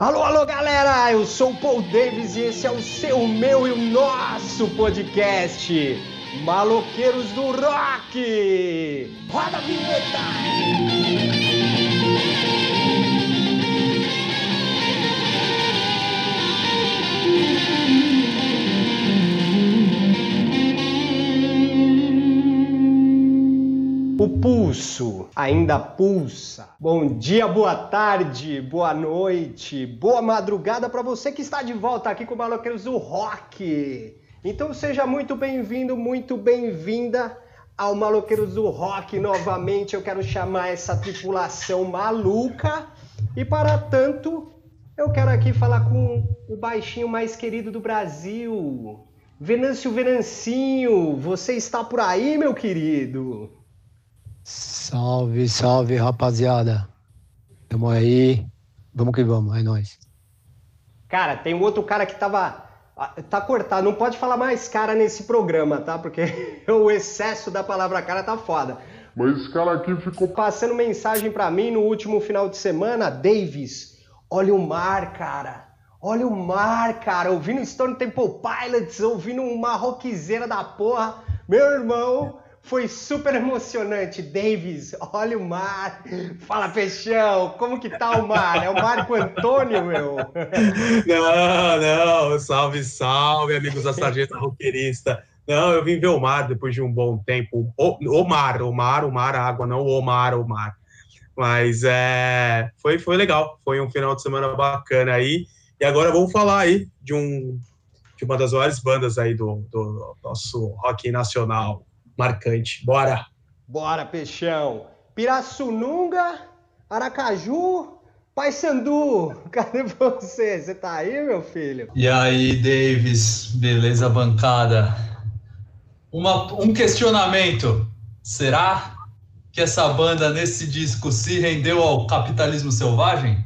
Alô, alô, galera! Eu sou o Paul Davis e esse é o seu, meu e o nosso podcast Maloqueiros do Rock! Roda a vinheta! Pulso ainda pulsa. Bom dia, boa tarde, boa noite, boa madrugada para você que está de volta aqui com o Maloqueiros do Rock. Então seja muito bem-vindo, muito bem-vinda ao Maloqueiros do Rock novamente. Eu quero chamar essa tripulação maluca e para tanto eu quero aqui falar com o baixinho mais querido do Brasil. Venâncio Venancinho, você está por aí, meu querido? Salve, salve, rapaziada. Tamo aí. Vamos que vamos, é nóis. Cara, tem um outro cara que tava. Tá cortado, não pode falar mais cara nesse programa, tá? Porque o excesso da palavra cara tá foda. Mas esse cara aqui ficou passando mensagem para mim no último final de semana, Davis. Olha o mar, cara. Olha o mar, cara. Ouvindo Stone Temple Pilots, ouvindo uma rockzeira da porra. Meu irmão, foi super emocionante. Davis, olha o mar. Fala, Peixão, como que tá o mar? É o Marco Antônio, meu? Não, não. Salve, salve, amigos da Sargenta Roqueirista. Não, eu vim ver o mar depois de um bom tempo. O, o mar, o mar, o mar, a água, não o mar, o mar. Mas é, foi, foi legal. Foi um final de semana bacana aí. E agora vamos falar aí de um de uma das maiores bandas aí do, do nosso rock nacional, marcante. Bora! Bora, Peixão! Pirassununga, Aracaju, Paysandu, cadê você? Você tá aí, meu filho? E aí, Davis, beleza, bancada? Uma, um questionamento: será que essa banda nesse disco se rendeu ao capitalismo selvagem?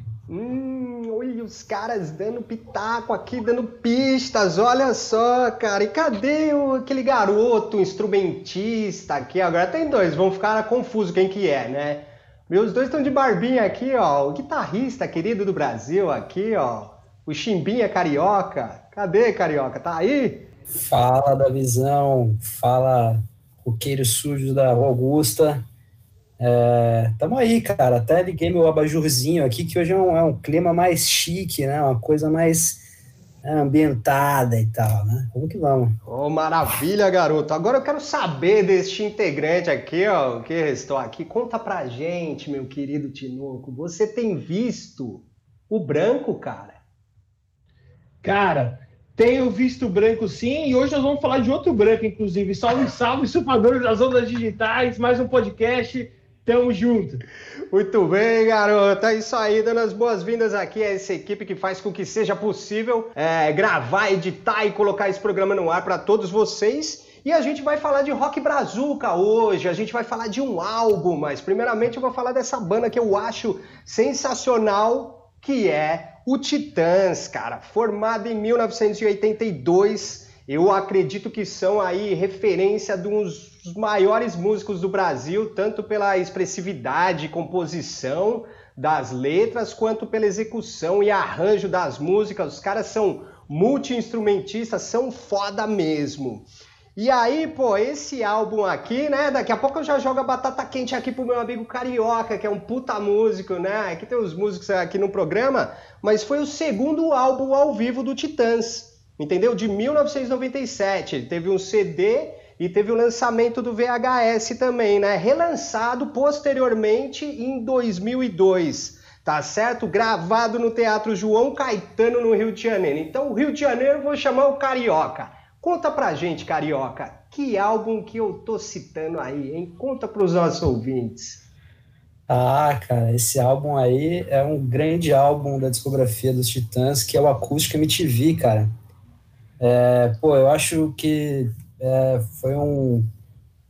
Os caras dando pitaco aqui, dando pistas, olha só, cara. E cadê o, aquele garoto instrumentista aqui? Agora tem dois, vão ficar confusos quem que é, né? Meus dois estão de barbinha aqui, ó. O guitarrista querido do Brasil aqui, ó. O Chimbinha Carioca. Cadê, Carioca? Tá aí? Fala da visão, fala roqueiro sujo da Augusta. É, tamo aí, cara. Até liguei meu abajurzinho aqui, que hoje é um, é um clima mais chique, né? Uma coisa mais é, ambientada e tal, né? Vamos que vamos. Oh, maravilha, garoto. Agora eu quero saber deste integrante aqui, ó, que restou aqui. Conta pra gente, meu querido Tinoco. Você tem visto o branco, cara? Cara, tenho visto branco sim, e hoje nós vamos falar de outro branco, inclusive. Salve, salve, surfadores das ondas digitais, mais um podcast Tamo junto. Muito bem, garoto. É isso aí, dando as boas-vindas aqui a essa equipe que faz com que seja possível é, gravar, editar e colocar esse programa no ar para todos vocês. E a gente vai falar de rock brazuca hoje, a gente vai falar de um álbum, mas primeiramente eu vou falar dessa banda que eu acho sensacional, que é o Titãs, cara, formada em 1982 eu acredito que são aí referência de uns dos maiores músicos do Brasil, tanto pela expressividade, composição das letras, quanto pela execução e arranjo das músicas. Os caras são multi-instrumentistas, são foda mesmo. E aí, pô, esse álbum aqui, né? Daqui a pouco eu já jogo a batata quente aqui pro meu amigo Carioca, que é um puta músico, né? Aqui tem os músicos aqui no programa, mas foi o segundo álbum ao vivo do Titãs entendeu? De 1997. Ele teve um CD e teve o lançamento do VHS também, né? Relançado posteriormente em 2002. Tá certo? Gravado no Teatro João Caetano, no Rio de Janeiro. Então, o Rio de Janeiro, eu vou chamar o Carioca. Conta pra gente, Carioca, que álbum que eu tô citando aí, hein? Conta pros nossos ouvintes. Ah, cara, esse álbum aí é um grande álbum da discografia dos Titãs, que é o Acústica MTV, cara. É, pô, eu acho que é, foi um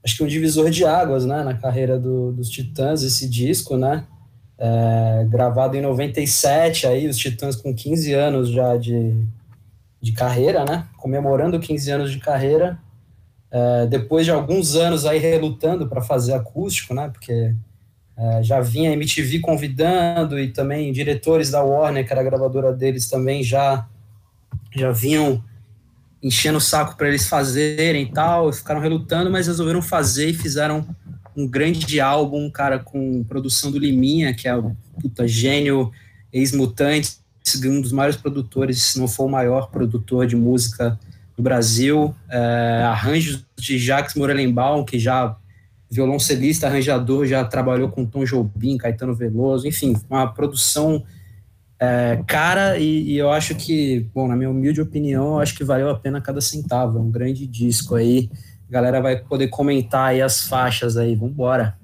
acho que um divisor de águas, né, na carreira do, dos Titãs esse disco, né? É, gravado em 97, aí os Titãs com 15 anos já de, de carreira, né? Comemorando 15 anos de carreira. É, depois de alguns anos aí relutando para fazer acústico, né? Porque É, já vinha a MTV convidando e também diretores da Warner, que era a gravadora deles, também já, já vinham enchendo o saco para eles fazerem e tal, ficaram relutando, mas resolveram fazer e fizeram um grande álbum, cara, com produção do Liminha, que é o puta gênio, ex-mutante, um dos maiores produtores, se não for o maior produtor de música do Brasil, é, arranjos de Jacques Morelenbaum, que já violoncelista, arranjador, já trabalhou com Tom Jobim, Caetano Veloso, enfim, uma produção é, cara e, e, eu acho que, bom, na minha humilde opinião, eu acho que valeu a pena cada centavo, é um grande disco aí, a galera vai poder comentar aí as faixas aí, vambora.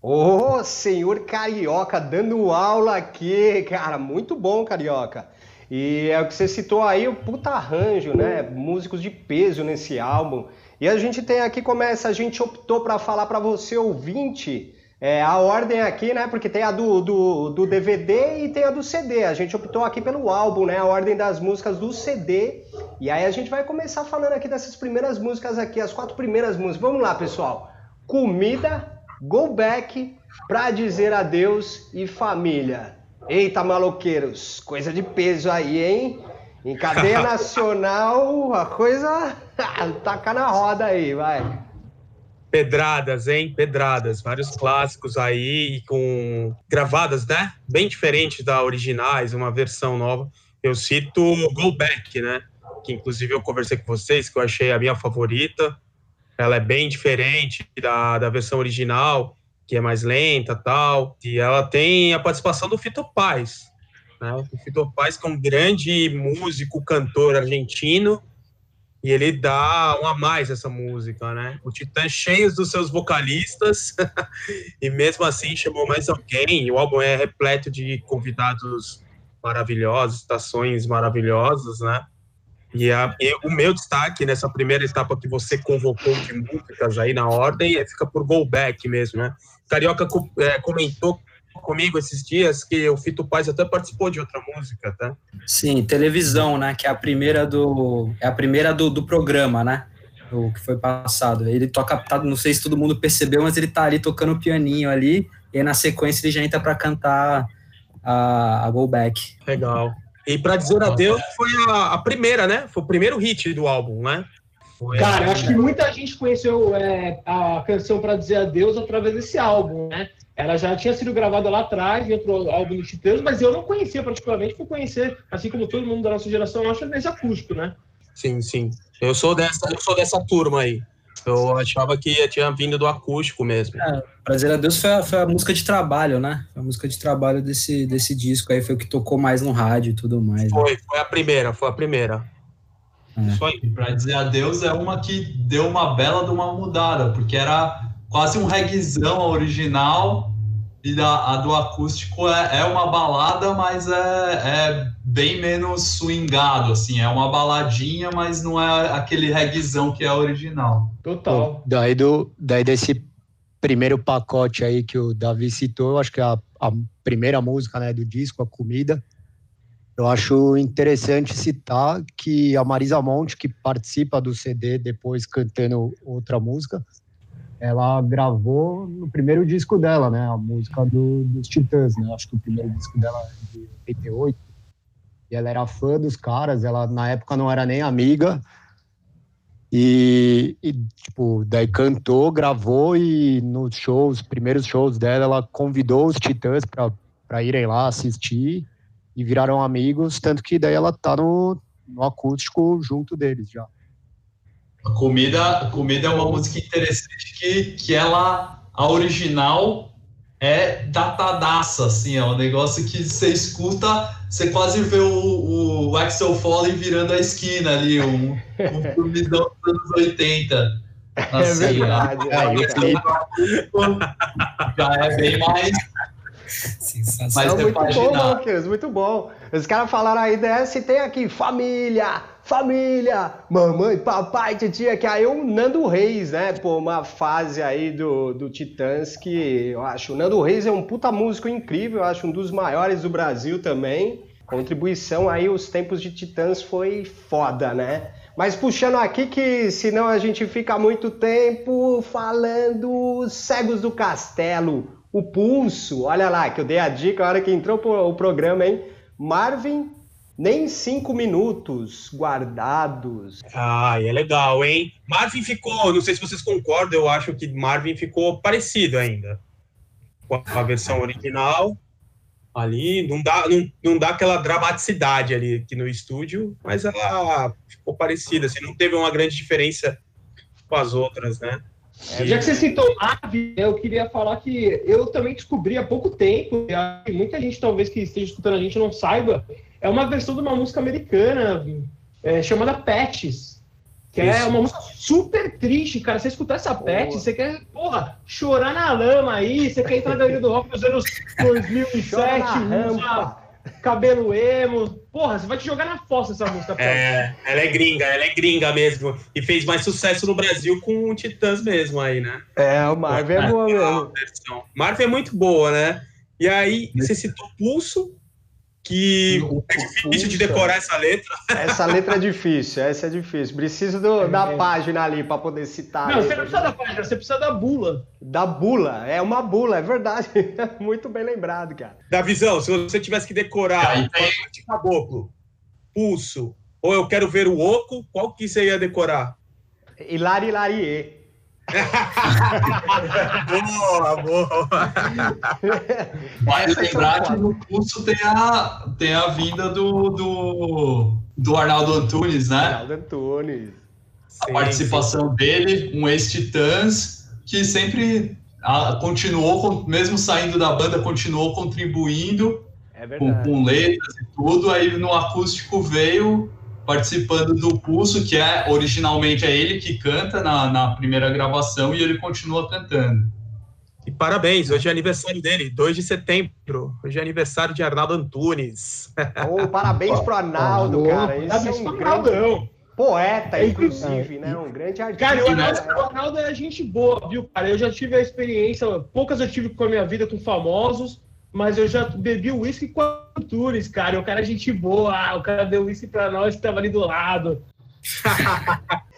Ô, oh, senhor Carioca, dando aula aqui, cara, muito bom, Carioca. E é o que você citou aí, o puta arranjo, né? Músicos de peso nesse álbum. E a gente tem aqui, começa, a gente optou para falar para você, ouvinte, é, a ordem aqui, né? Porque tem a do, do, do, DVD e tem a do CD. A gente optou aqui pelo álbum, né? A ordem das músicas do CD. E aí a gente vai começar falando aqui dessas primeiras músicas aqui, as quatro primeiras músicas. Vamos lá, pessoal. Comida, Go Back, Pra Dizer Adeus e Família. Eita, maloqueiros, coisa de peso aí, hein? Em cadeia nacional, a coisa taca na roda aí, vai. Pedradas, hein? Pedradas. Vários clássicos aí com gravadas, né? Bem diferente da originais, uma versão nova. Eu cito Go Back, né? Que inclusive eu conversei com vocês, que eu achei a minha favorita. Ela é bem diferente da, da versão original, que é mais lenta tal. E ela tem a participação do Fito Paz. Né? O Fito Paz, que é um grande músico, cantor argentino, e ele dá um a mais essa música, né? O Titã cheio dos seus vocalistas, e mesmo assim chamou mais alguém. O álbum é repleto de convidados maravilhosos, estações maravilhosas, né? E, a, e, o meu destaque nessa primeira etapa que você convocou de músicas aí na ordem é, fica por Go Back mesmo, né? Carioca é, comentou comigo esses dias que o Fito Paz até participou de outra música, tá? Sim, televisão, né? Que é a primeira do é a primeira do, do programa, né? O que foi passado. Ele toca, tá, não sei se todo mundo percebeu, mas ele tá ali tocando o pianinho ali e aí, na sequência ele já entra para cantar a, a Go Back. Legal. E para dizer adeus foi a, a, primeira, né? Foi o primeiro hit do álbum, né? Foi Cara, eu acho que muita gente conheceu é, a canção para dizer adeus através desse álbum, né? Ela já tinha sido gravada lá atrás, em outro álbum do Titãs, mas eu não conhecia particularmente, fui conhecer, assim como todo mundo da nossa geração, acha nesse acústico, né? Sim, sim. Eu sou dessa, eu sou dessa turma aí. Eu achava que tinha vindo do acústico mesmo. É, Prazer a Deus foi a, foi a, música de trabalho, né? Foi a música de trabalho desse, desse disco aí, foi o que tocou mais no rádio e tudo mais. Foi, né? foi a primeira, foi a primeira. É. Isso aí. Pra dizer adeus é uma que deu uma bela de uma mudada, porque era quase um reggaezão original, e a, a do acústico é, é, uma balada, mas é, é, bem menos swingado, assim, é uma baladinha, mas não é aquele reggaezão que é original. Total. Daí, do, daí desse primeiro pacote aí que o Davi citou, eu acho que é a, a primeira música né, do disco, A Comida, eu acho interessante citar que a Marisa Monte, que participa do CD depois cantando outra música, ela gravou no primeiro disco dela, né? A música do, dos Titãs, né? Acho que o primeiro disco dela é de 88. E ela era fã dos caras, ela na época não era nem amiga. E, e tipo, daí cantou, gravou e nos shows, primeiros shows dela, ela convidou os Titãs para irem lá assistir e viraram amigos, tanto que daí ela tá no, no acústico junto deles já. A comida, a comida é uma música interessante que, que ela, a original, é datadaça, assim, é um negócio que você escuta, você quase vê o, o Axel Foley virando a esquina ali, um, um filmidão dos anos 80. Assim, é verdade. É, já é bem mais Sensacional. Mas muito bom, Marquinhos, muito bom. Os caras falaram aí dessa e tem aqui família, família, mamãe, papai, titia, que aí o Nando Reis, né? Pô, uma fase aí do, do Titãs que eu acho. O Nando Reis é um puta músico incrível, eu acho um dos maiores do Brasil também. Contribuição aí, os tempos de Titãs foi foda, né? Mas puxando aqui que senão a gente fica muito tempo falando Cegos do Castelo, o pulso. Olha lá, que eu dei a dica a hora que entrou o programa, hein? Marvin, nem cinco minutos guardados. Ah, é legal, hein? Marvin ficou, não sei se vocês concordam, eu acho que Marvin ficou parecido ainda com a versão original. Ali, não dá, não, não dá aquela dramaticidade ali aqui no estúdio, mas ela ficou parecida, assim, não teve uma grande diferença com as outras, né? É, já que você citou Marvin, eu queria falar que eu também descobri há pouco tempo, e muita gente talvez que esteja escutando a gente não saiba, é uma versão de uma música americana é, chamada Patches. Que é Isso. é uma música super triste, cara. Você escutar essa Patches, você quer, porra, chorar na lama aí, você quer entrar na do rock nos anos 2007, usa cabelo emo. Porra, você vai te jogar na fossa essa música. É, ela é gringa, ela é gringa mesmo. E fez mais sucesso no Brasil com o Titãs mesmo aí, né? É, o Marvel é, é boa mesmo. Marvel é muito boa, né? E aí, você citou Pulso, que é difícil de decorar essa letra. Essa letra é difícil, essa é difícil. Preciso do, é, da é. página ali para poder citar. Não, você não precisa da página, você precisa da bula. Da bula, é uma bula, é verdade. Muito bem lembrado, cara. Da visão, se você tivesse que decorar Aí, de caboclo, pulso, ou eu quero ver o oco, qual que você ia decorar? Hilari Hilarie boa, boa. Vale lembrar que no curso tem a, tem a vinda do, do, do Arnaldo Antunes, né? Arnaldo Antunes. A sim, participação sim. dele, um ex-Titãs, que sempre a, continuou, mesmo saindo da banda, continuou contribuindo é com, com letras e tudo. Aí no acústico veio participando do Pulso, que é originalmente é ele que canta na, na primeira gravação e ele continua cantando. E parabéns, hoje é aniversário dele, 2 de setembro. Hoje é aniversário de Arnaldo Antunes. Oh, parabéns pro Arnaldo, cara. Esse é um grande poeta, inclusive, né? Um grande artista. Cara, o Arnaldo, o Arnaldo é gente boa, viu, cara? Eu já tive a experiência, poucas eu tive com a minha vida com famosos, mas eu já bebi uísque com Artures, cara. O cara é gente boa, o cara deu uísque pra nós que tava ali do lado.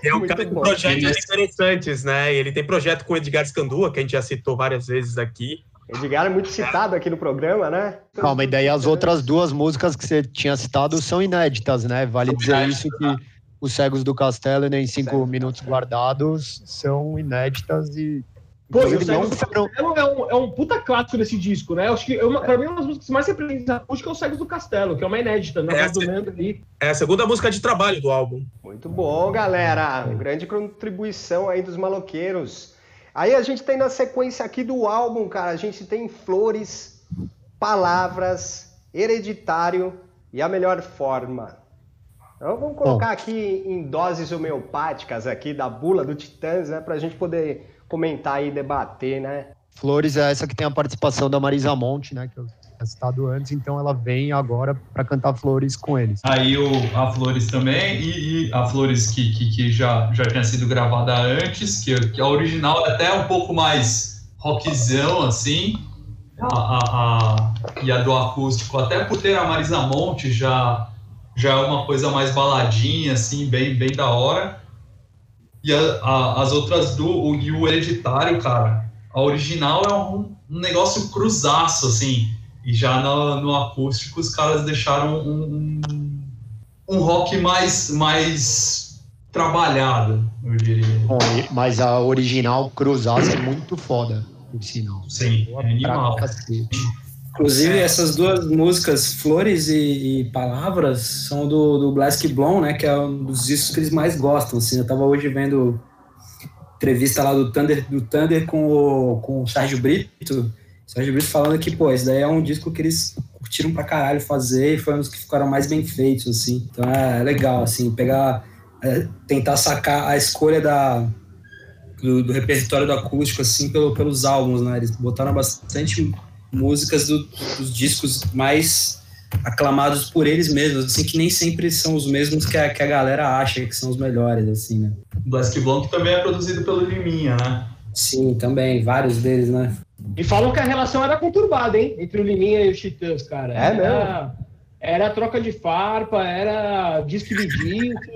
é um cara com projetos interessantes, né? Ele tem projeto com o Edgar Scandua, que a gente já citou várias vezes aqui. Edgar é muito citado aqui no programa, né? Calma, e daí as outras duas músicas que você tinha citado são inéditas, né? Vale dizer isso que os Cegos do Castelo, nem cinco minutos guardados, são inéditas e Pô, o Cegos do Castelo é um, é um puta clássico desse disco, né? Acho que é uma, pra mim, uma das músicas mais representantes acústica é o Cegos do Castelo, que é uma inédita, né? É, do Nando ali. É a segunda música de trabalho do álbum. Muito bom, galera. Grande contribuição aí dos maloqueiros. Aí a gente tem na sequência aqui do álbum, cara, a gente tem Flores, Palavras, Hereditário e A Melhor Forma. Então vamos colocar bom. aqui em doses homeopáticas aqui da bula do Titãs, né, pra gente poder comentar e debater, né? Flores é essa que tem a participação da Marisa Monte, né? Que eu tinha citado antes, então ela vem agora para cantar Flores com eles. Aí o, a Flores também, e, e a Flores que, que, que, já, já tinha sido gravada antes, que, que a original é até um pouco mais rockzão, assim, a, a, a, e a do acústico, até por ter a Marisa Monte já, já é uma coisa mais baladinha, assim, bem, bem da hora. E a, a, as outras do. O, e o Hereditário, cara, a original é um, um negócio cruzaço, assim. E já no, no acústico os caras deixaram um, um, um rock mais, mais trabalhado, eu diria. Bom, mas a original cruzaço é muito foda, por sinal. Sim, é animal. Inclusive, essas duas músicas, Flores e, e Palavras, são do, do Blask Blom, né? Que é um dos discos que eles mais gostam. Assim, eu tava hoje vendo entrevista lá do Thunder, do Thunder com, o, com o Sérgio Brito. Sérgio Brito falando que, pô, esse daí é um disco que eles curtiram pra caralho fazer e foi um dos que ficaram mais bem feitos, assim. Então é legal, assim, pegar, é, tentar sacar a escolha da, do, do, repertório do acústico, assim, pelo, pelos álbuns, né? Eles botaram bastante músicas do, dos discos mais aclamados por eles mesmos, assim, que nem sempre são os mesmos que a, que a galera acha que são os melhores, assim, né? Black Blonde também é produzido pelo Liminha, né? Sim, também, vários deles, né? E falam que a relação era conturbada, hein? Entre o Liminha e os Titãs, cara. É era, mesmo? Era troca de farpa, era disco de disco.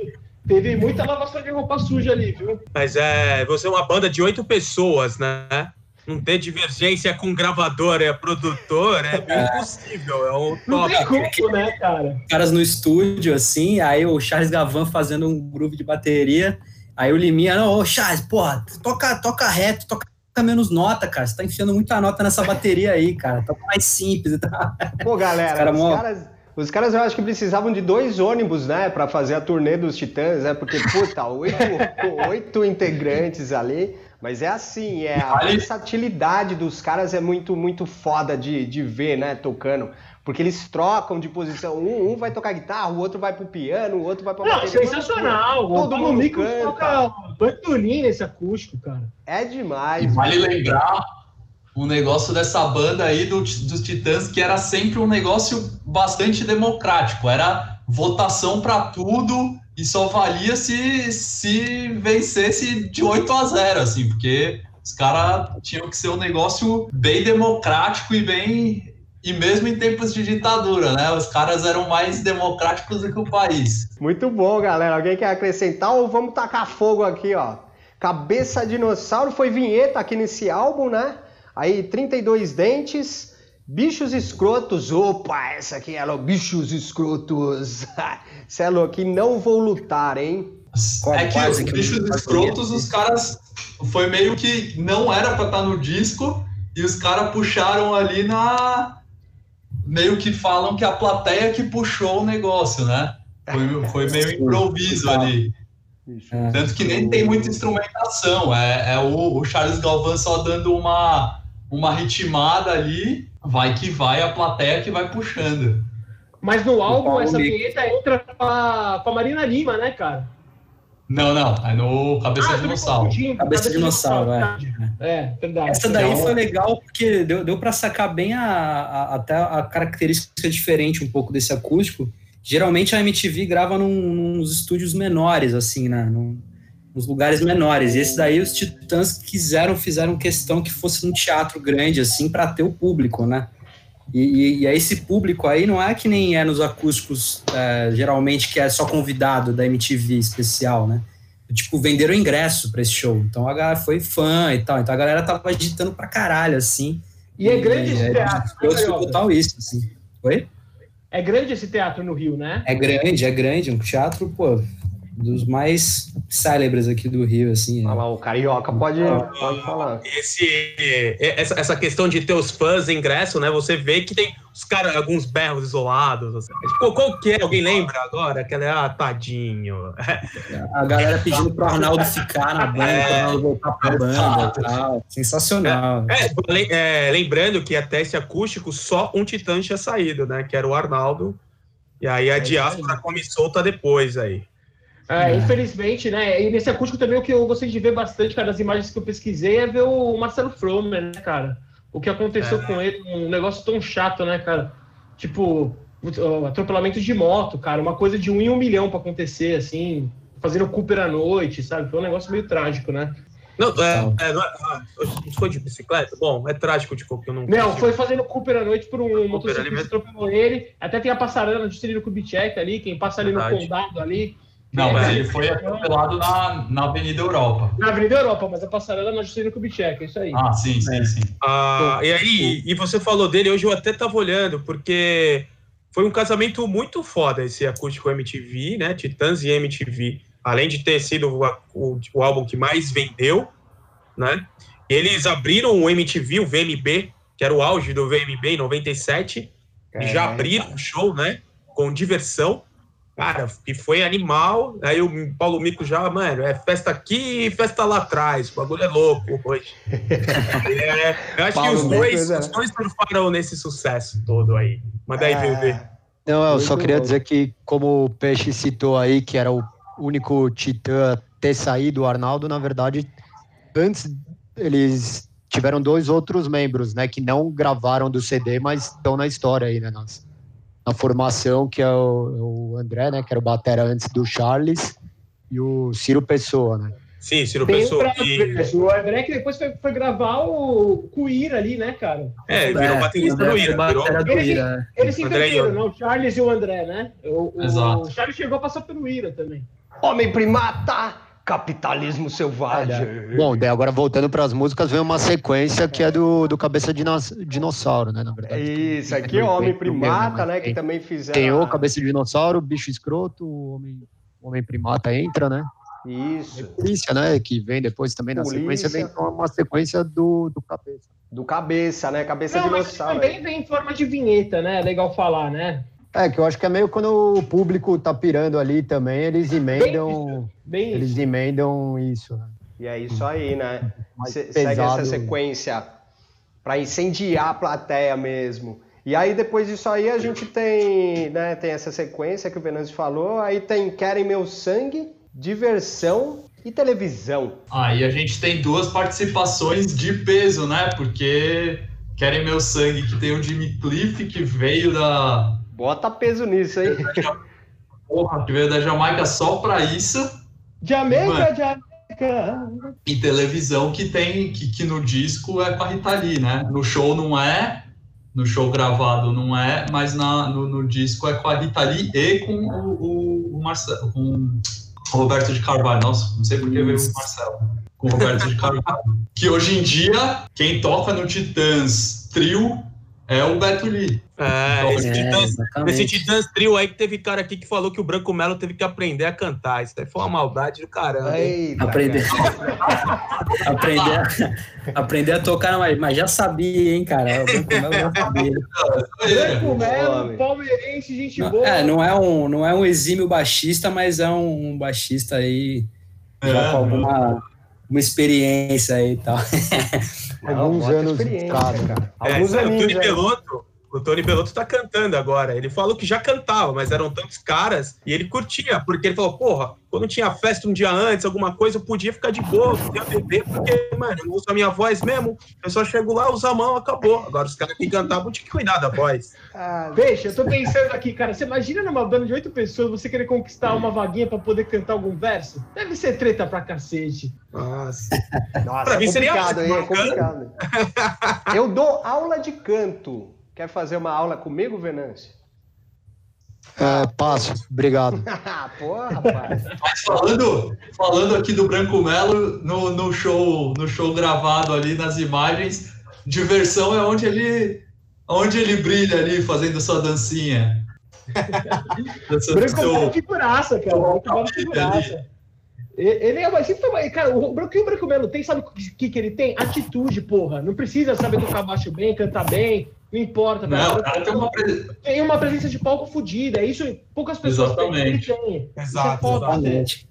Teve muita lavação de roupa suja ali, viu? Mas é, você é uma banda de oito pessoas, né? Não ter divergência com gravador, é produtor, é bem impossível. É um Não tem top. como, né, cara? caras no estúdio, assim, aí o Charles Gavan fazendo um groove de bateria, aí o Liminha, não, ô Charles, porra, toca, toca reto, toca menos nota, cara, você tá enfiando muita nota nessa bateria aí, cara, toca mais simples e tal. Pô, galera, Os cara os, mó- caras, os caras eu acho que precisavam de dois ônibus, né, pra fazer a turnê dos Titãs, né? Porque, puta, oito, oito integrantes ali. Mas é assim, é a Vale- versatilidade dos caras é muito, muito foda de, de ver, né, tocando. Porque eles trocam de posição. Um, um vai tocar guitarra, o outro vai pro piano, o outro vai pra Não, bateria. sensacional. Todo o mundo canta. toca bandolim nesse acústico, cara. É E demais. vale lembrar um negócio dessa banda aí do, dos Titãs que era sempre um negócio bastante democrático. Era votação para tudo e só valia se, se vencesse de 8 a 0, assim, porque os caras tinham que ser um negócio bem democrático e bem. E mesmo em tempos de ditadura, né? Os caras eram mais democráticos do que o país. Muito bom, galera. Alguém quer acrescentar ou vamos tacar fogo aqui, ó? Cabeça Dinossauro foi vinheta aqui nesse álbum, né? Aí 32 dentes, bichos escrotos. Opa, essa aqui é louco. Bichos escrotos. Cê é louco, e não vou lutar, hein? É que os que bichos eu- escrotos, os caras. Foi meio que não era pra estar no disco e os caras puxaram ali na. Meio que falam que a plateia que puxou o negócio, né? Foi, foi meio improviso ali. É. Tanto que nem tem muita instrumentação. É, é o, o Charles Galvan só dando uma, uma ritmada ali. Vai que vai, a plateia que vai puxando. Mas no álbum, essa vinheta entra com a, com a Marina Lima, né, cara? Não, não. É no Cabeça Ah, de Dinossauro. confundindo, Cabeça de dinossauro, é. É, verdade. Essa daí foi legal porque deu, deu para sacar bem a, a- até a característica diferente um pouco desse acústico. Geralmente a MTV grava num, nos estúdios menores, assim, né? Num, nos lugares menores. E esse daí os Titãs quiseram, fizeram questão que fosse num teatro grande, assim, para ter o público, né? E, e, e esse público aí não é que nem é nos acústicos, é, geralmente, que é só convidado da MTV especial, né? tipo, venderam ingresso pra esse show. Então a galera foi fã e tal. Então a galera tava agitando pra caralho, assim. E é grande esse é, teatro, Eu né, sou Carioca? total isso, assim. Oi? É grande esse teatro no Rio, né? É grande, é grande. Um teatro, pô, dos mais célebres aqui do Rio, assim. Olha lá, o Carioca pode, pode falar. Esse, essa, essa questão de ter os fãs em ingresso, né? Você vê que tem os caras, alguns berros isolados. Assim. Qual, qual que é? Alguém lembra agora? Aquela é, ah, tadinho. A galera pedindo pro Arnaldo ficar na banda, É. pro Arnaldo voltar pra banda e tal. Sensacional. É, le- é, lembrando que até esse acústico só um titã tinha saído, né? Que era o Arnaldo. E aí a diáspora come solta depois aí. É, É. infelizmente, né? E nesse acústico também o que eu gostei de ver bastante, cara, das imagens que eu pesquisei é ver o Marcelo Fromer, né, cara? O que aconteceu É. com ele, um negócio tão chato, né, cara? Tipo, atropelamento de moto, cara, uma coisa de um em um milhão pra acontecer, assim, fazendo Cooper à noite, sabe? Foi um negócio meio trágico, né? Não, é, é, não, é, ah, não foi de bicicleta? Bom, é trágico de qualquer um. Não, foi fazendo Cooper à noite por um ali motociclista que atropelou ele. Até tem a passarela de Juscelino Kubitschek ali, quem passa ali no Verdade. condado ali. Não, É, mas é. ele foi atropelado na, na Avenida Europa. Na Avenida Europa, mas a passarela na Juscelino Kubitschek, é isso aí. Ah, sim, sim, sim. Ah, e aí, e você falou dele, hoje eu até tava olhando, porque foi um casamento muito foda esse acústico MTV, né? Titãs e MTV. Além de ter sido o, o- o álbum que mais vendeu, né? Eles abriram o MTV, o VMB, que era o auge do VMB em 97, e já É, abriram o show, né? Com diversão. Cara, e foi animal. Aí o Paulo Mico já, mano, é festa aqui e festa lá atrás. O bagulho é louco hoje. É, eu acho Paulo que os Mico, dois, né? os dois surfaram nesse sucesso todo aí. Manda aí, É. VV. Não, eu só queria bom. dizer que, como o Peixe citou aí, que era o único titã a ter saído, o Arnaldo, na verdade, antes eles tiveram dois outros membros, né, que não gravaram do CD, mas estão na história aí, né, nas- na formação, que é o, o André, né, que era o batera antes do Charles, e o Ciro Pessoa, né. Sim, Ciro Tem Pessoa. pra- E, O André que depois foi, foi gravar o com o Ira ali, né, cara? é, virou baterista do Ira. Virou, Batera do Ele- Ira. Eles se e inverteram, eu. né? O Charles e o André, né? O, o- Exato. o Charles chegou a passar pelo Ira também. Homem primata, Capitalismo selvagem. Bom, daí agora voltando para as músicas, vem uma sequência que é do, do Cabeça de Dinossauro, né? Na verdade. Isso, aqui é Homem Primata, né? Que também fizeram. tem o Cabeça de Dinossauro, Bicho Escroto, o Homem, o Homem Primata entra, né? Isso. Polícia, né? Que vem depois também na Polícia. sequência, vem uma sequência do, do Cabeça. Do cabeça, né? Cabeça Não, mas dinossauro. também vem em forma de vinheta, né? É legal falar, né? É, que eu acho que é meio quando o público tá pirando ali também, eles emendam, Bem eles isso. emendam isso, né? E é isso aí, né? Se- segue essa sequência para incendiar a plateia mesmo. E aí depois disso aí a gente tem, né, tem essa sequência que o Venâncio falou, aí tem Querem Meu Sangue, Diversão e Televisão. Aí a gente tem duas participações de peso, né? Porque Querem Meu Sangue, que tem o Jimmy Cliff, que veio da, Bota peso nisso aí. porra, que veio da Jamaica só pra isso. Jamaica, Mano. Jamaica. E televisão que tem, que, que no disco é com a Rita Lee, né? No show não é, no show gravado não é, mas na, no, no disco é com a Rita Lee e com o, o, o Marcelo, com o Roberto de Carvalho. Nossa, não sei por que veio o Marcelo. Com o Roberto de Carvalho. Que hoje em dia, quem toca no Titãs Trio é o Beto Lee. É, esse É, Titãs, esse Titãs Trio aí que teve cara aqui que falou que o Branco Melo teve que aprender a cantar. Isso daí foi uma maldade do caramba. Eita, Aprender, cara. aprender, a, aprender a tocar, mas, mas já sabia, hein, cara? O Branco Melo já sabia. Branco Melo, palmeirense, gente Não, boa. é, não é um, não é um exímio baixista, mas é um, um baixista aí já É, com alguma uma experiência aí e tal. Não, Alguns anos de cara. É, Alguns sabe, o aninhos, Tony né? Belotto, o Tony Belotto tá cantando agora. Ele falou que já cantava, mas eram tantos caras e ele curtia, porque ele falou, porra, quando tinha festa um dia antes, alguma coisa, eu podia ficar de boa, podia beber, porque, mano, eu não uso a minha voz mesmo. Eu só chego lá, uso a mão, acabou. Agora os caras que cantavam tinham que cuidar da voz. Ah, Deixa, eu tô pensando aqui, cara. Você imagina numa banda de oito pessoas você querer conquistar uma vaguinha pra poder cantar algum verso? Deve ser treta pra cacete. Nossa. Nossa, Pra é mim seria complicado, hein? É complicado. Eu dou aula de canto. Quer fazer uma aula comigo, Venâncio? É, passo, obrigado. Pô, rapaz. Mas falando, falando aqui do Branco Melo, no, no, show, no show gravado ali nas imagens, diversão é onde ele, onde ele brilha ali, fazendo sua dancinha. Branco seu- Melo é figuraça, cara. Branco Melo é figuraça. Ele é, mais- cara, o Branco, o que o Branco Melo tem, sabe o que, que ele tem? Atitude, porra. Não precisa saber tocar baixo bem, cantar bem, não importa. Não, cara. o cara tem uma pre- tem uma presença de palco fodida. É isso poucas pessoas Exatamente. têm. É Exato, né? Exatamente.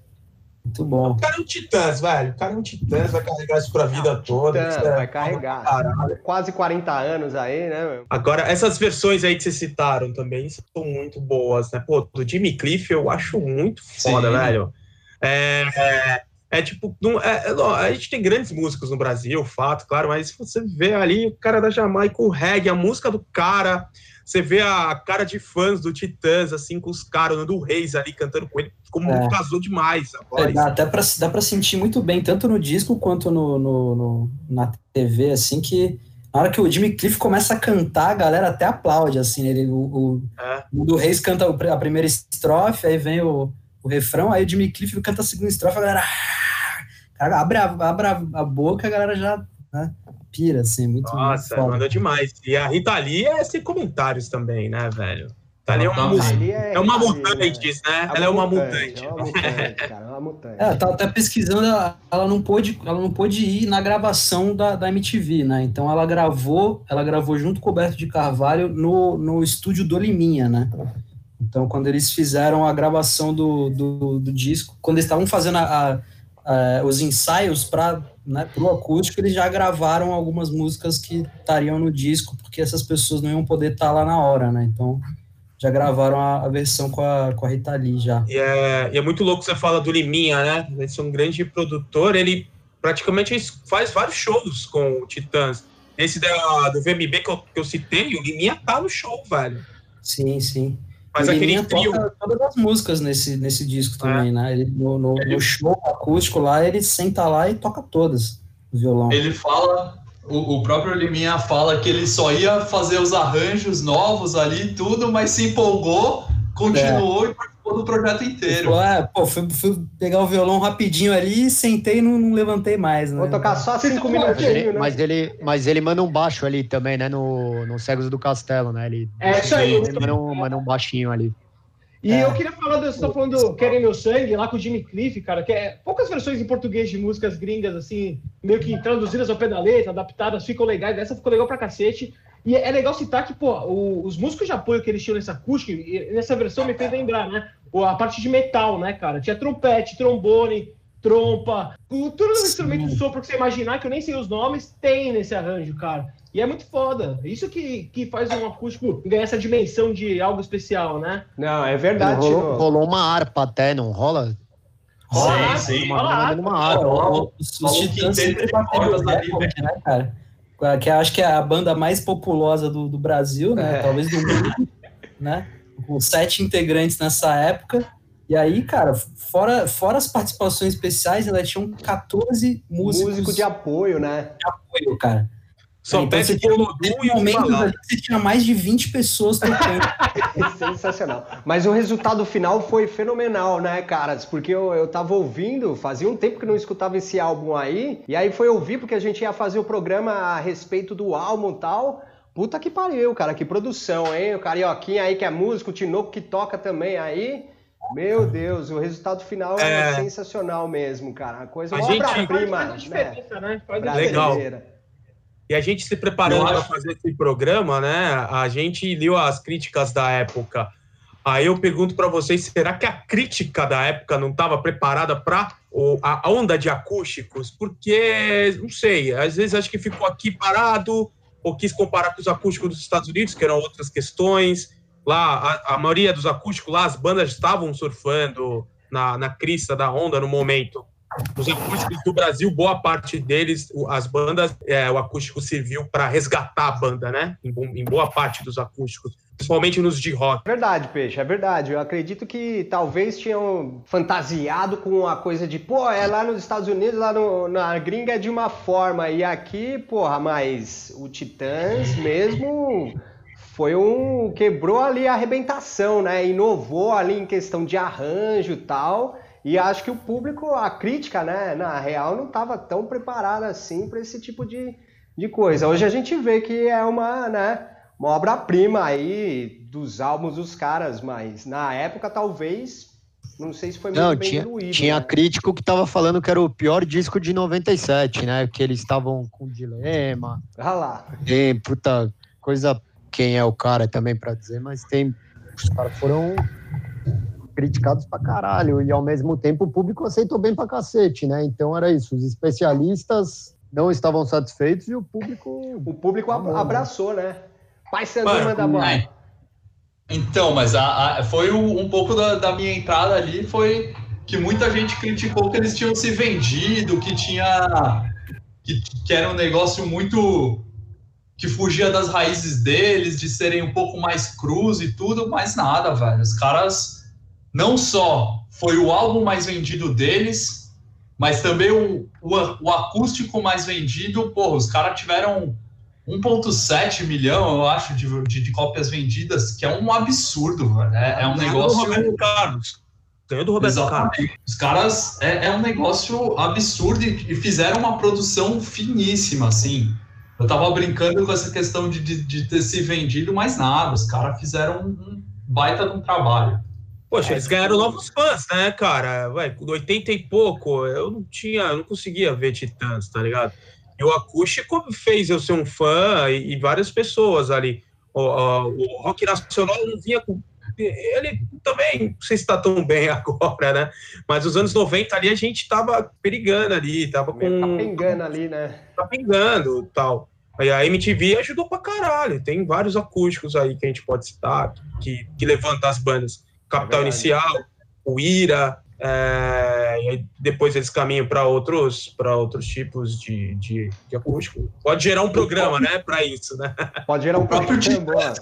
Muito bom. O cara é um titãs, velho. O cara é um titãs, vai carregar isso pra vida toda. Tá, isso é- vai carregar. Caralho. Quase 40 anos aí, né? meu? Agora, essas versões aí que vocês citaram também são muito boas, né? Pô, do Jimmy Cliff eu acho muito foda, Sim. velho. É, é, é tipo, não- é- é, ó, a gente tem grandes músicos no Brasil, fato, claro, mas você vê ali o cara da Jamaica, o reggae, a música do cara, você vê a cara de fãs do Titãs, assim, com os caras, o Nando Reis ali cantando com ele, como É. casou demais É, dá, até pra, dá pra sentir muito bem, tanto no disco quanto no, no- no- na TV, assim, que na hora que o Jimmy Cliff começa a cantar, a galera até aplaude, assim, ele, o, o, É. o do Reis canta a primeira estrofe, aí vem o, o refrão, aí o Jimmy Cliff canta a segunda estrofe, a galera, cara, abre, a, abre a, a boca, a galera já né, pira, assim, muito, Nossa, foda. mandou demais. E a Rita Lee é sem comentários também, né, velho? Rita Lee é uma, Ali é uma ali, mutante, né? Ela é uma mutante. É uma mutante, cara. É uma mutante. É, eu tava até pesquisando, ela, ela não pôde, ela não pôde ir na gravação da, da MTV, né? Então ela gravou, ela gravou junto com o Roberto de Carvalho no, no estúdio do Liminha, né? Então quando eles fizeram a gravação do, do, do disco, quando eles estavam fazendo a, a- a- os ensaios para né, pro acústico, eles já gravaram algumas músicas que estariam no disco, porque essas pessoas não iam poder estar lá na hora, né? Então já gravaram a, a versão com a, com a Rita Lee já. E é, e é muito louco você fala do Liminha, né? Ele é um grande produtor, ele praticamente faz vários shows com o Titãs. Esse da, do VMB que eu, que eu citei, o Liminha tá no show, velho. Sim, sim. Mas o aquele trio. toca todas as músicas nesse, nesse disco também, né? Ele, no, no, no show acústico lá, ele senta lá e toca todas no violão. Ele fala, o, o próprio Liminha fala que ele só ia fazer os arranjos novos ali e tudo, mas se empolgou, continuou e participou do projeto inteiro. Pô, é, pô fui, fui, pegar o violão rapidinho ali, sentei e não, não, levantei mais. Né? Vou tocar só cinco minutinhos, né? Mas ele, mas ele manda um baixo ali também, né? No, no Cegos do Castelo, né? Ele, é isso aí. Ele manda um, manda um baixinho ali. E é. eu queria falar, do, você tá falando do Querem Meu Sangue, lá com o Jimmy Cliff, cara, que é poucas versões em português de músicas gringas, assim, meio que traduzidas ao pé da letra, adaptadas, ficam legais. Essa ficou legal pra cacete. E é legal citar que, pô, o, os músicos de apoio que eles tinham nessa acústica, nessa versão me fez lembrar, né? A parte de metal, né, cara? Tinha trompete, trombone, trompa, tudo os instrumentos de sopro que você imaginar, que eu nem sei os nomes, tem nesse arranjo, cara. E é muito foda. Isso que, que faz um acústico ganhar essa dimensão de algo especial, né? Não, é verdade. Rolou, rolou uma harpa até, não rola? Rola, sim, sim. Rola, uma harpa. Os titãs sempre bateram né, cara? Que acho que é a banda mais populosa do, do Brasil, né? É. Talvez do mundo, né? Com sete integrantes nessa época. E aí, cara, fora, fora as participações especiais, elas tinham 14 músicos. Músico de apoio, né? De apoio, cara. Só então, pede que no momento você tinha mais de 20 pessoas tocando. Sensacional. Mas o resultado final foi fenomenal, né, caras? Porque eu, eu tava ouvindo, fazia um tempo que não escutava esse álbum aí, e aí foi ouvir porque a gente ia fazer o programa a respeito do álbum e tal. Puta que pariu, cara, que produção, hein? O Carioquinha aí que é músico, o Tinoco que toca também aí. Meu Deus, o resultado final é, é sensacional mesmo, cara. A coisa a uma obra-prima. Né? né? Legal. E a gente se preparando para fazer esse programa, né? A gente leu as críticas da época. Aí eu pergunto para vocês, será que a crítica da época não estava preparada para a onda de acústicos? Porque, não sei, às vezes acho que ficou aqui parado, ou quis comparar com os acústicos dos Estados Unidos, que eram outras questões. Lá, a, a maioria dos acústicos lá, as bandas estavam surfando na, na crista da onda no momento. Os acústicos do Brasil, boa parte deles, as bandas, é, o acústico serviu para resgatar a banda, né? Em, em, boa parte dos acústicos, principalmente nos de rock. Verdade, Peixe, é verdade. Eu acredito que talvez tinham fantasiado com a coisa de, pô, é lá nos Estados Unidos, lá no, na gringa é de uma forma, e aqui, porra, mas o Titãs mesmo foi um. quebrou ali a arrebentação, né? Inovou ali em questão de arranjo e tal. E acho que o público, a crítica, né, na real, não estava tão preparada assim para esse tipo de, de coisa. Hoje a gente vê que é uma, né, uma obra-prima aí dos álbuns dos caras, mas na época talvez, não sei se foi muito não, bem tinha, diluído. Tinha né? crítico que estava falando que era o pior disco de 97, né, que eles estavam com dilema. Ah lá. Tem, puta, coisa, quem é o cara também para dizer, mas tem, os caras foram criticados pra caralho, e ao mesmo tempo o público aceitou bem pra cacete, né? Então era isso, os especialistas não estavam satisfeitos e o público. O público abraçou, né? Pai Sandro manda bola. Então, mas a, a, foi um, um pouco da, da, minha entrada ali, foi que muita gente criticou que eles tinham se vendido, que tinha. que, que era um negócio muito. que fugia das raízes deles, de serem um pouco mais cruz e tudo, mas nada, velho. Os caras não só foi o álbum mais vendido deles, mas também o, o, o acústico mais vendido. Porra, os caras tiveram 1,7 milhão, eu acho, de, de, de, cópias vendidas, que é um absurdo, velho. É, é um negócio. Do Roberto Carlos. Ganhou do Roberto Exatamente. Carlos. Os caras é, é um negócio absurdo e, e, fizeram uma produção finíssima, assim. Eu tava brincando com essa questão de, de, de ter se vendido, mas nada. Os caras fizeram um baita de um trabalho. Poxa, eles ganharam novos fãs, né, cara? Vai, com 80 e pouco, eu não tinha, eu não conseguia ver Titãs, tá ligado? E o acústico fez eu ser um fã e, e várias pessoas ali. O, o, o, rock nacional não vinha com. Ele também não sei se está tão bem agora, né? Mas os anos 90 ali a gente tava perigando ali, tava com. Tá pingando ali, né? Tá pingando tal. Aí a MTV ajudou pra caralho. Tem vários acústicos aí que a gente pode citar, que, que levantam as bandas. Capital é Inicial, o Ira, é, depois eles caminham para outros, outros tipos de, de, de, acústico. Pode gerar um programa, né, para isso, né? Pode gerar um o próprio Titãs.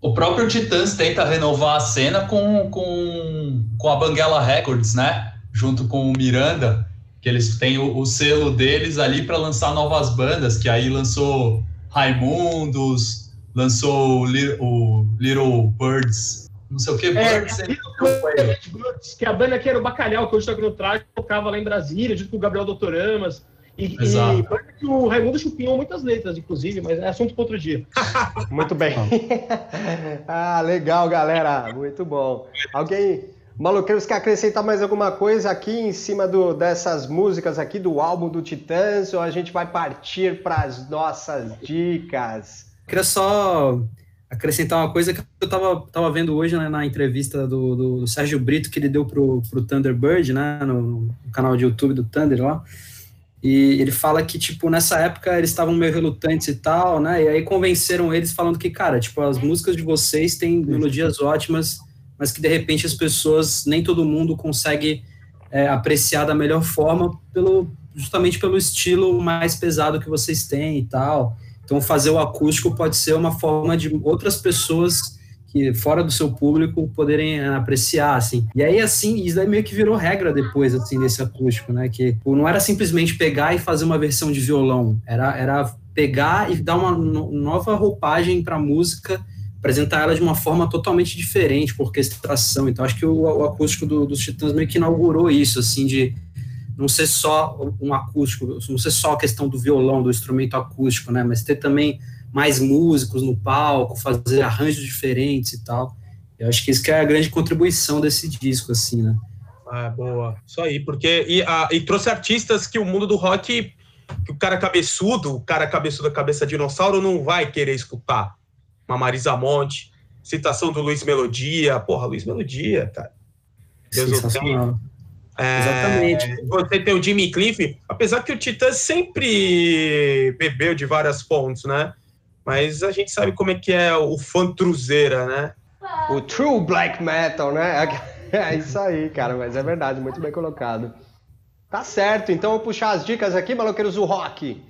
O próprio Titãs tenta renovar a cena com, com, com a Banguela Records, né? Junto com o Miranda, que eles têm o, o selo deles ali para lançar novas bandas, que aí lançou Raimundos, lançou o, o Little Birds não sei o que, É, Birds Birds, que a banda que era o Bacalhau, que hoje toca no traje, tocava lá em Brasília, junto com o Gabriel Doutoramas. E, Exato. e que o Raimundo chupinhou muitas letras, inclusive, mas é assunto para outro dia. Muito bem. ah, legal, galera. Muito bom. Alguém, maloqueiros, quer acrescentar mais alguma coisa aqui em cima do, dessas músicas aqui do álbum do Titãs? Ou a gente vai partir para as nossas dicas? Queria só acrescentar uma coisa que eu tava, tava vendo hoje né, na entrevista do, do, Sérgio Brito que ele deu pro, pro Thunderbird, né, no, no canal de YouTube do Thunder lá. E ele fala que, tipo, nessa época eles estavam meio relutantes e tal, né? E aí convenceram eles falando que, cara, tipo, as músicas de vocês têm melodias ótimas, mas que de repente as pessoas, nem todo mundo consegue é, apreciar da melhor forma, pelo, justamente pelo estilo mais pesado que vocês têm e tal. Então, fazer o acústico pode ser uma forma de outras pessoas que fora do seu público poderem eh, apreciar, assim. E aí, assim, isso aí meio que virou regra depois, assim, desse acústico, né? Que não era simplesmente pegar e fazer uma versão de violão, era, era pegar e dar uma no, nova roupagem para a música, apresentar ela de uma forma totalmente diferente, por orquestração. Então, acho que o, o acústico do, dos Titãs meio que inaugurou isso, assim, de não ser só um acústico, não ser só a questão do violão, do instrumento acústico, né? Mas ter também mais músicos no palco, fazer arranjos diferentes e tal. Eu acho que isso que é a grande contribuição desse disco, assim, né? Ah, boa. Isso aí, porque. E, a, e trouxe artistas que o mundo do rock, que o cara cabeçudo, o cara cabeçudo, cabeça dinossauro, não vai querer escutar. Uma Marisa Monte, citação do Luiz Melodia. Porra, Luiz Melodia, cara. Deus Sensacional. É, Exatamente. Você tem o Jimmy Cliff, apesar que o Titã sempre bebeu de várias fontes, né? Mas a gente sabe como é que é o fã truzeira, né? O true black metal, né? É isso aí, cara, mas é verdade, muito bem colocado. Tá certo, então eu vou puxar as dicas aqui, maloqueiros do rock.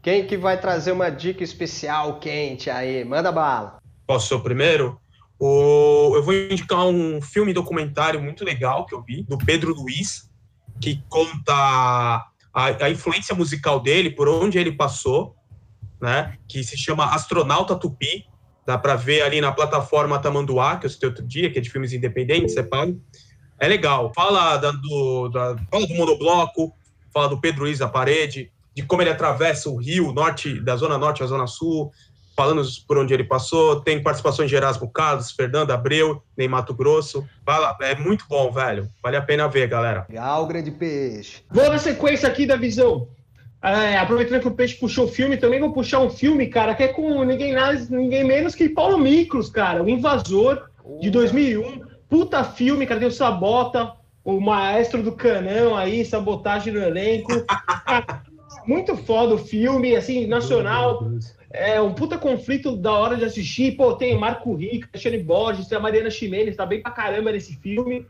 Quem que vai trazer uma dica especial quente aí? Manda bala. Posso ser o primeiro? O... Eu vou indicar um filme documentário muito legal que eu vi, do Pedro Luiz, que conta a, a influência musical dele, por onde ele passou, né? Que se chama Astronauta Tupi. Dá para ver ali na plataforma Tamanduá, que eu citei outro dia, que é de filmes independentes, você paga. É legal. Fala, da, do, da, fala do monobloco, fala do Pedro Luiz da Parede, de como ele atravessa o rio norte, da zona norte à zona sul, falando por onde ele passou. Tem participações de Erasmo Carlos, Fernando Abreu, nem Mato Grosso. Fala, é muito bom, velho. Vale a pena ver, galera. Legal, grande peixe. Vou na sequência aqui da visão. É, aproveitando que o Peixe puxou o filme, também vou puxar um filme, cara, que é com ninguém mais, ninguém menos que Paulo Miklos, cara, O Invasor, de 2001. Puta filme, cara, tem o Sabota, o maestro do canão aí, sabotagem no elenco. Muito foda o filme, assim, nacional. É um puta conflito da hora de assistir. Pô, tem Marco Rico, Alexandre Borges, tem a Mariana Ximenes, tá bem pra caramba nesse filme.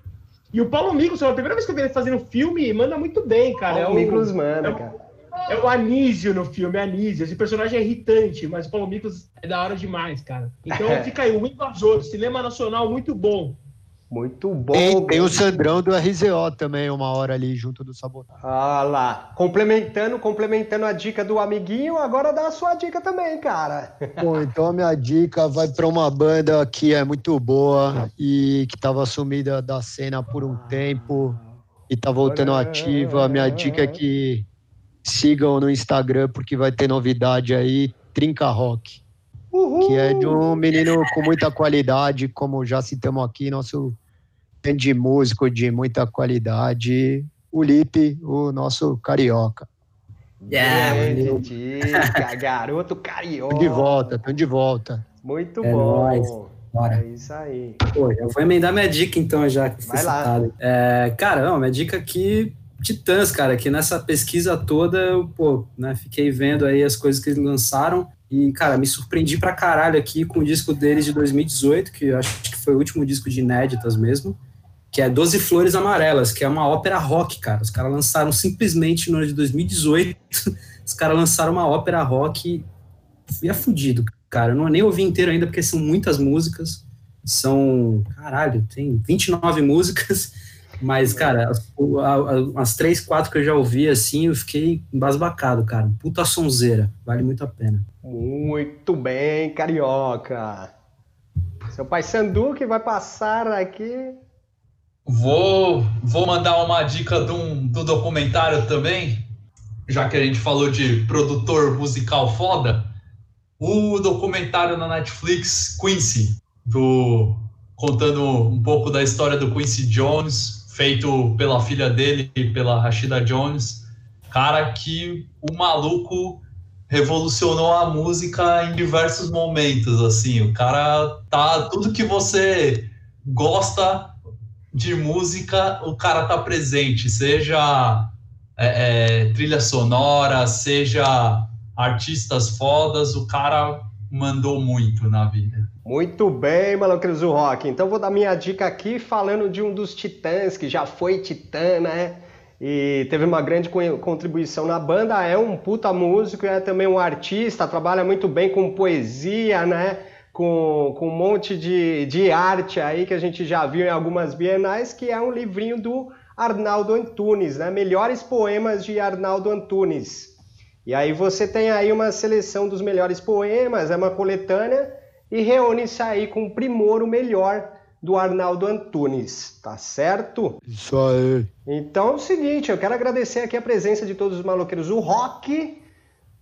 E o Paulo Miklos, é a primeira vez que eu vi ele fazendo filme, manda muito bem, cara. Paulo é o, Miklos manda, é o- cara. É o Anísio no filme, é Anísio. Esse personagem é irritante, mas o Paulo Miklos é da hora demais, cara. Então fica aí, o Invasor, cinema nacional muito bom. Muito bom. Tem, tem o Sandrão do RZO também, uma hora ali junto do Sabotagem. Ah lá, complementando, complementando a dica do amiguinho, agora dá a sua dica também, cara. Bom, então a minha dica vai para uma banda que é muito boa e que estava sumida da cena por um tempo e tá voltando ativa. A minha dica é que sigam no Instagram porque vai ter novidade aí, Trinca Rock, Uhul. que é de um menino com muita qualidade, como já citamos aqui, nosso grande músico de muita qualidade, o Lipe, o nosso carioca. Grande valeu. dica, garoto carioca. De volta, tão de volta. Muito É bom. nóis. Bora. É isso aí. Pô, eu vou emendar minha dica então, já que Vai lá. citado. É, cara, não, minha dica aqui, Titãs, cara, que nessa pesquisa toda eu, pô, né, fiquei vendo aí as coisas que eles lançaram e, cara, me surpreendi pra caralho aqui com o disco deles de 2018, que acho que foi o último disco de inéditas mesmo, que é Doze Flores Amarelas, que é uma ópera rock, cara. Os caras lançaram simplesmente no ano de 2018, os caras lançaram uma ópera rock e é fudido, cara. Eu não nem ouvi inteiro ainda, porque são muitas músicas. São, caralho, tem 29 músicas, mas, cara, as, as três, quatro que eu já ouvi, assim, eu fiquei embasbacado, cara. Puta sonzeira, vale muito a pena. Muito bem, carioca. Seu pai Sandu que vai passar aqui. Vou, vou mandar uma dica do, um, do documentário também, já que a gente falou de produtor musical foda. O documentário na Netflix, Quincy, do, contando um pouco da história do Quincy Jones, feito pela filha dele, pela Rashida Jones. Cara, que o maluco revolucionou a música em diversos momentos, assim, o cara tá tudo que você gosta de música, o cara tá presente, seja é, é, trilha sonora, seja artistas fodas, o cara mandou muito na vida. Muito bem, Maloqueiros do Rock. Então vou dar minha dica aqui falando de um dos titãs que já foi titã, né? e teve uma grande contribuição na banda. É um puta músico, é também um artista, trabalha muito bem com poesia, né? Com, com um monte de, de arte aí que a gente já viu em algumas bienais, que é um livrinho do Arnaldo Antunes, né? Melhores poemas de Arnaldo Antunes. E aí você tem aí uma seleção dos melhores poemas, é uma coletânea, e reúne isso aí com primor o melhor do Arnaldo Antunes, tá certo? Isso aí. Então é o seguinte, eu quero agradecer aqui a presença de todos os maloqueiros do rock.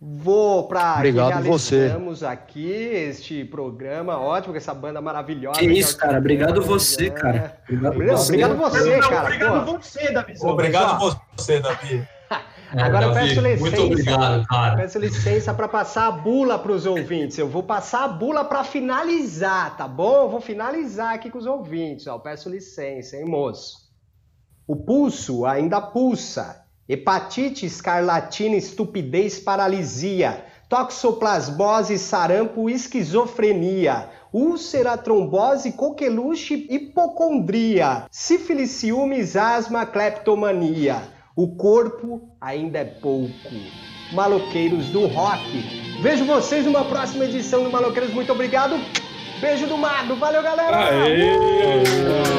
Vou para Obrigado você. aqui este programa ótimo com essa banda maravilhosa. Que isso, cara. Obrigado você, cara. Obrigado, obrigado você, cara. Obrigado você, Davi. Obrigado você, Davi. É, Agora eu Davi, peço licença. Muito obrigado, cara. Peço licença para passar a bula para os ouvintes. Eu vou passar a bula para finalizar, tá bom? Eu vou finalizar aqui com os ouvintes. Ó, peço licença, hein, moço? O pulso ainda pulsa. Hepatite, escarlatina, estupidez, paralisia. Toxoplasmose, sarampo, esquizofrenia. Úlcera, trombose, coqueluche, hipocondria. Sífilis, ciúmes, asma, cleptomania. O corpo ainda é pouco. Maloqueiros do Rock. Vejo vocês numa próxima edição do Maloqueiros. Muito obrigado. Beijo do Mago. Valeu, galera! Aê!